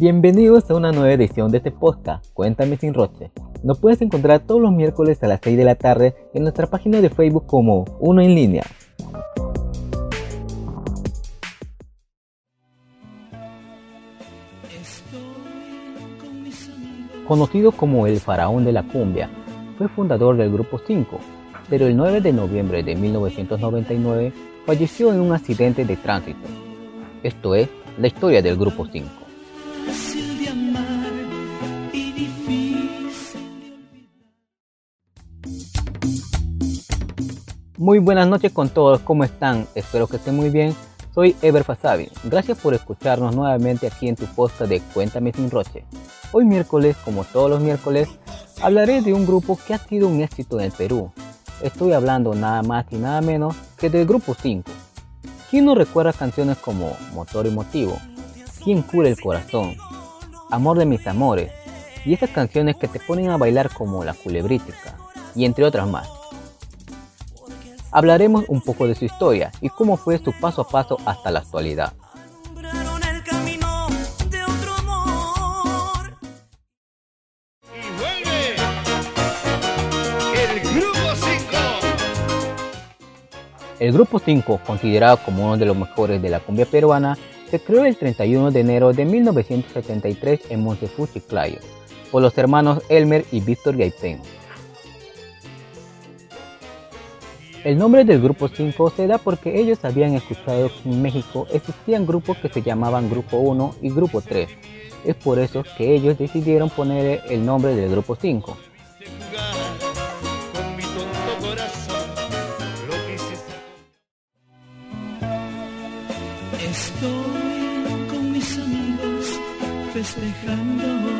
Bienvenidos a una nueva edición de este podcast, Cuéntame sin Roche. Nos puedes encontrar todos los miércoles a las 6 de la tarde en nuestra página de Facebook como Uno en línea. Conocido como el faraón de la cumbia, fue fundador del Grupo 5, pero el 9 de noviembre de 1999 falleció en un accidente de tránsito. Esto es la historia del Grupo 5. Muy buenas noches con todos, ¿cómo están? Espero que estén muy bien. Soy Ever Fasabi. Gracias por escucharnos nuevamente aquí en tu posta de Cuéntame sin Roche. Hoy miércoles, como todos los miércoles, hablaré de un grupo que ha sido un éxito en el Perú. Estoy hablando nada más y nada menos que del Grupo 5. ¿Quién no recuerda canciones como Motor y Motivo? ¿Quién cura el corazón? Amor de mis amores. Y esas canciones que te ponen a bailar como La Culebrítica. Y entre otras más. Hablaremos un poco de su historia y cómo fue su paso a paso hasta la actualidad. El Grupo 5, considerado como uno de los mejores de la cumbia peruana, se creó el 31 de enero de 1973 en Montefú, Chiclayo, por los hermanos Elmer y Víctor Gaipén. El nombre del Grupo 5 se da porque ellos habían escuchado que en México existían grupos que se llamaban Grupo 1 y Grupo 3. Es por eso que ellos decidieron poner el nombre del Grupo 5. Estoy con mis amigos festejando,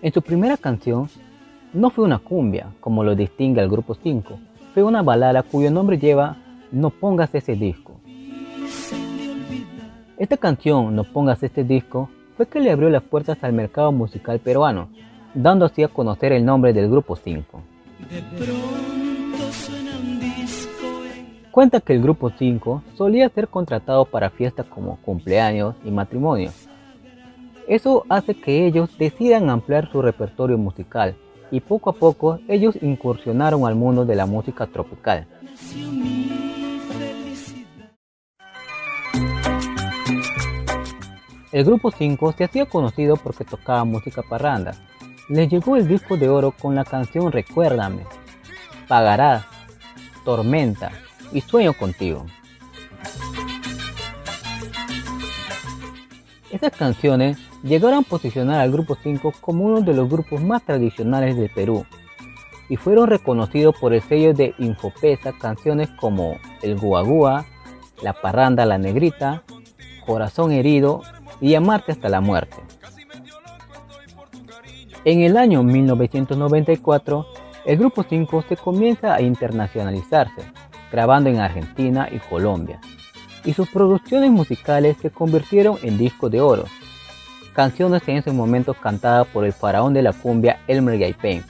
En su primera canción, no fue una cumbia, como lo distingue al grupo 5, fue una balada cuyo nombre lleva No pongas ese disco. Esta canción, No pongas ese disco, fue que le abrió las puertas al mercado musical peruano, dando así a conocer el nombre del grupo 5. Cuenta que el grupo 5 solía ser contratado para fiestas como cumpleaños y matrimonios. Eso hace que ellos decidan ampliar su repertorio musical y poco a poco ellos incursionaron al mundo de la música tropical. El grupo 5 se hacía conocido porque tocaba música parranda. Les llegó el disco de oro con la canción Recuérdame, Pagarás, Tormenta, y sueño contigo. Estas canciones llegaron a posicionar al Grupo 5 como uno de los grupos más tradicionales del Perú y fueron reconocidos por el sello de Infopesa canciones como El Guagua, La Parranda La Negrita, Corazón Herido y Amarte hasta la Muerte. En el año 1994, el Grupo 5 se comienza a internacionalizarse grabando en Argentina y Colombia, y sus producciones musicales se convirtieron en disco de oro, canciones en ese momento cantadas por el faraón de la cumbia Elmer Gaipen,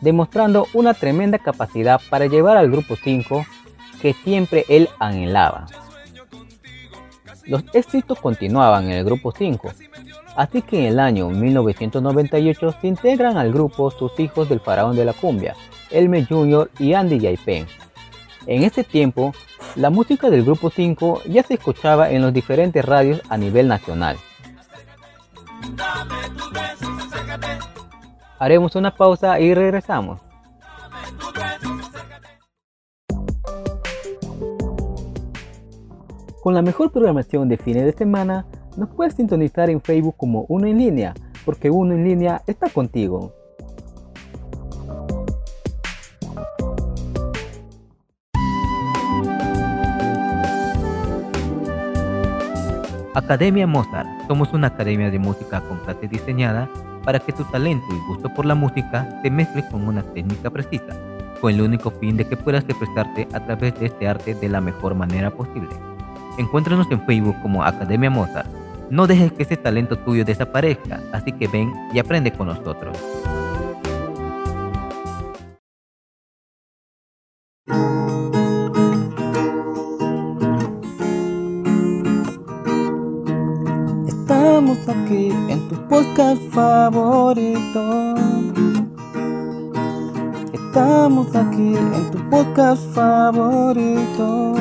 demostrando una tremenda capacidad para llevar al grupo 5 que siempre él anhelaba. Los éxitos continuaban en el grupo 5, así que en el año 1998 se integran al grupo sus hijos del faraón de la cumbia, Elmer Jr. y Andy Gaipen, en ese tiempo, la música del Grupo 5 ya se escuchaba en los diferentes radios a nivel nacional. Haremos una pausa y regresamos. Con la mejor programación de fines de semana, nos puedes sintonizar en Facebook como Uno en línea, porque Uno en línea está contigo. Academia Mozart. Somos una academia de música con clase diseñada para que tu talento y gusto por la música se mezcle con una técnica precisa, con el único fin de que puedas expresarte a través de este arte de la mejor manera posible. Encuéntranos en Facebook como Academia Mozart. No dejes que ese talento tuyo desaparezca, así que ven y aprende con nosotros. Aquí en tu podcast favorito. Estamos aquí en tu podcast favorito.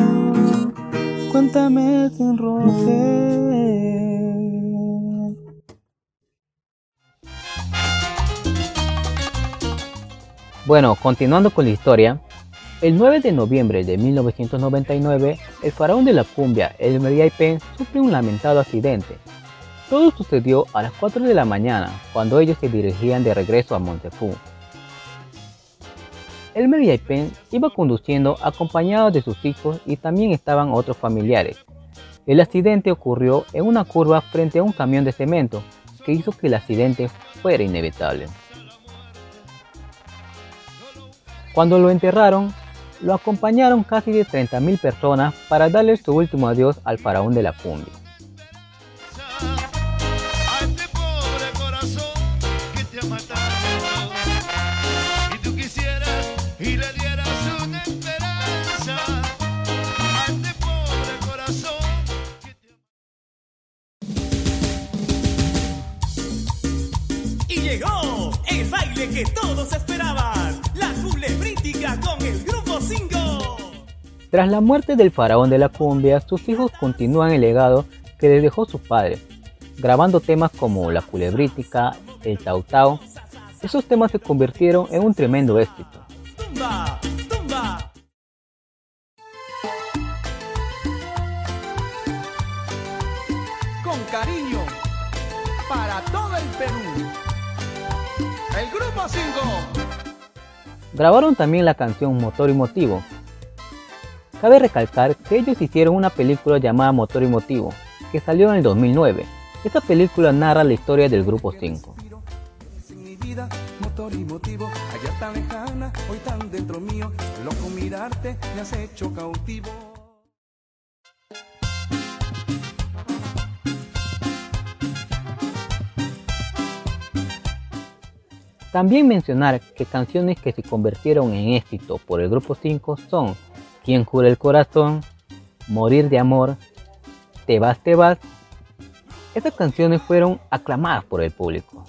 Cuéntame sin roce. Bueno, continuando con la historia, el 9 de noviembre de 1999, el faraón de la cumbia, el Pen, sufre un lamentado accidente. Todo sucedió a las 4 de la mañana, cuando ellos se dirigían de regreso a Montefú. El Pen iba conduciendo acompañado de sus hijos y también estaban otros familiares. El accidente ocurrió en una curva frente a un camión de cemento, que hizo que el accidente fuera inevitable. Cuando lo enterraron, lo acompañaron casi de 30.000 personas para darle su último adiós al faraón de la cumbia. Tras la muerte del faraón de la cumbia, sus hijos continúan el legado que les dejó su padre, grabando temas como La Culebrítica, El Tau Tau. Esos temas se convirtieron en un tremendo éxito. Con cariño, para todo el Perú. El grupo 5. Grabaron también la canción Motor y Motivo. Cabe recalcar que ellos hicieron una película llamada Motor y Motivo, que salió en el 2009. Esta película narra la historia del grupo 5. Motor y motivo, tan lejana, hoy tan dentro mío, loco mirarte, me has hecho cautivo. También mencionar que canciones que se convirtieron en éxito por el grupo 5 son Quien cura el corazón, Morir de amor, Te vas, te vas. Estas canciones fueron aclamadas por el público.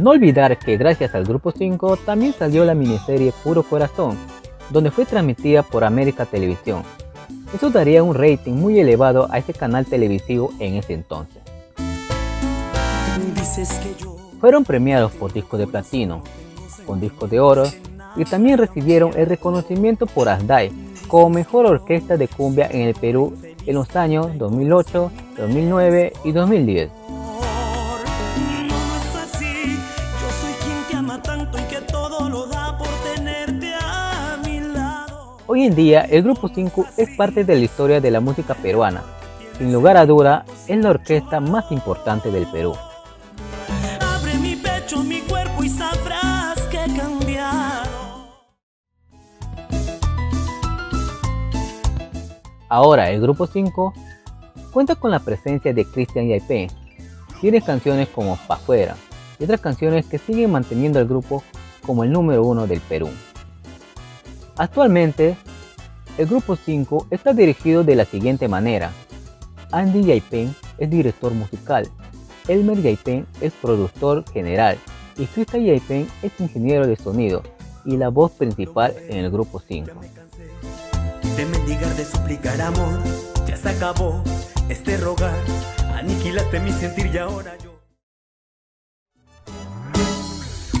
No olvidar que gracias al Grupo 5 también salió la miniserie Puro Corazón, donde fue transmitida por América Televisión. Eso daría un rating muy elevado a ese canal televisivo en ese entonces. Fueron premiados por disco de platino, con disco de oro y también recibieron el reconocimiento por ASDAI como mejor orquesta de cumbia en el Perú en los años 2008, 2009 y 2010. Hoy en día, el Grupo 5 es parte de la historia de la música peruana. Sin lugar a duda, es la orquesta más importante del Perú. Ahora, el Grupo 5 cuenta con la presencia de Cristian Yaipe. Tiene canciones como Pa' Fuera y otras canciones que siguen manteniendo al grupo como el número uno del Perú. Actualmente, el grupo 5 está dirigido de la siguiente manera. Andy Yaipen es director musical, Elmer Yaipen es productor general y Krista Yaipen es ingeniero de sonido y la voz principal en el grupo 5. De mendigar, de suplicar amor, ya se acabó este rogar, aniquilaste mi sentir y ahora yo.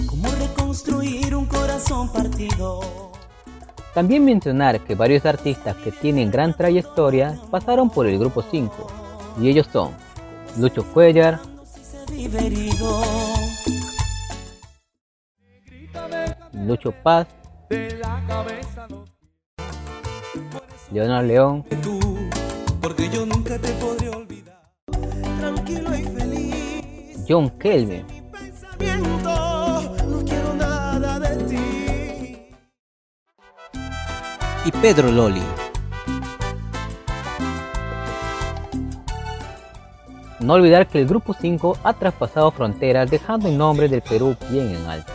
¿Cómo reconstruir un corazón partido? También mencionar que varios artistas que tienen gran trayectoria pasaron por el grupo 5, y ellos son Lucho Cuellar, Lucho Paz, Leonardo León, John Kelvin, y Pedro Loli. No olvidar que el Grupo 5 ha traspasado fronteras dejando el nombre del Perú bien en alto.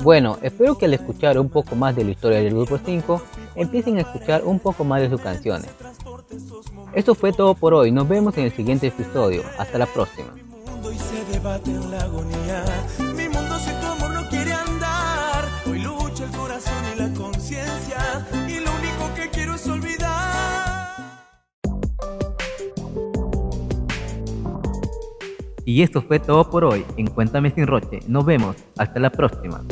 Bueno, espero que al escuchar un poco más de la historia del Grupo 5, empiecen a escuchar un poco más de sus canciones. Esto fue todo por hoy, nos vemos en el siguiente episodio. Hasta la próxima. Y esto fue todo por hoy en Cuéntame sin Roche. Nos vemos. Hasta la próxima.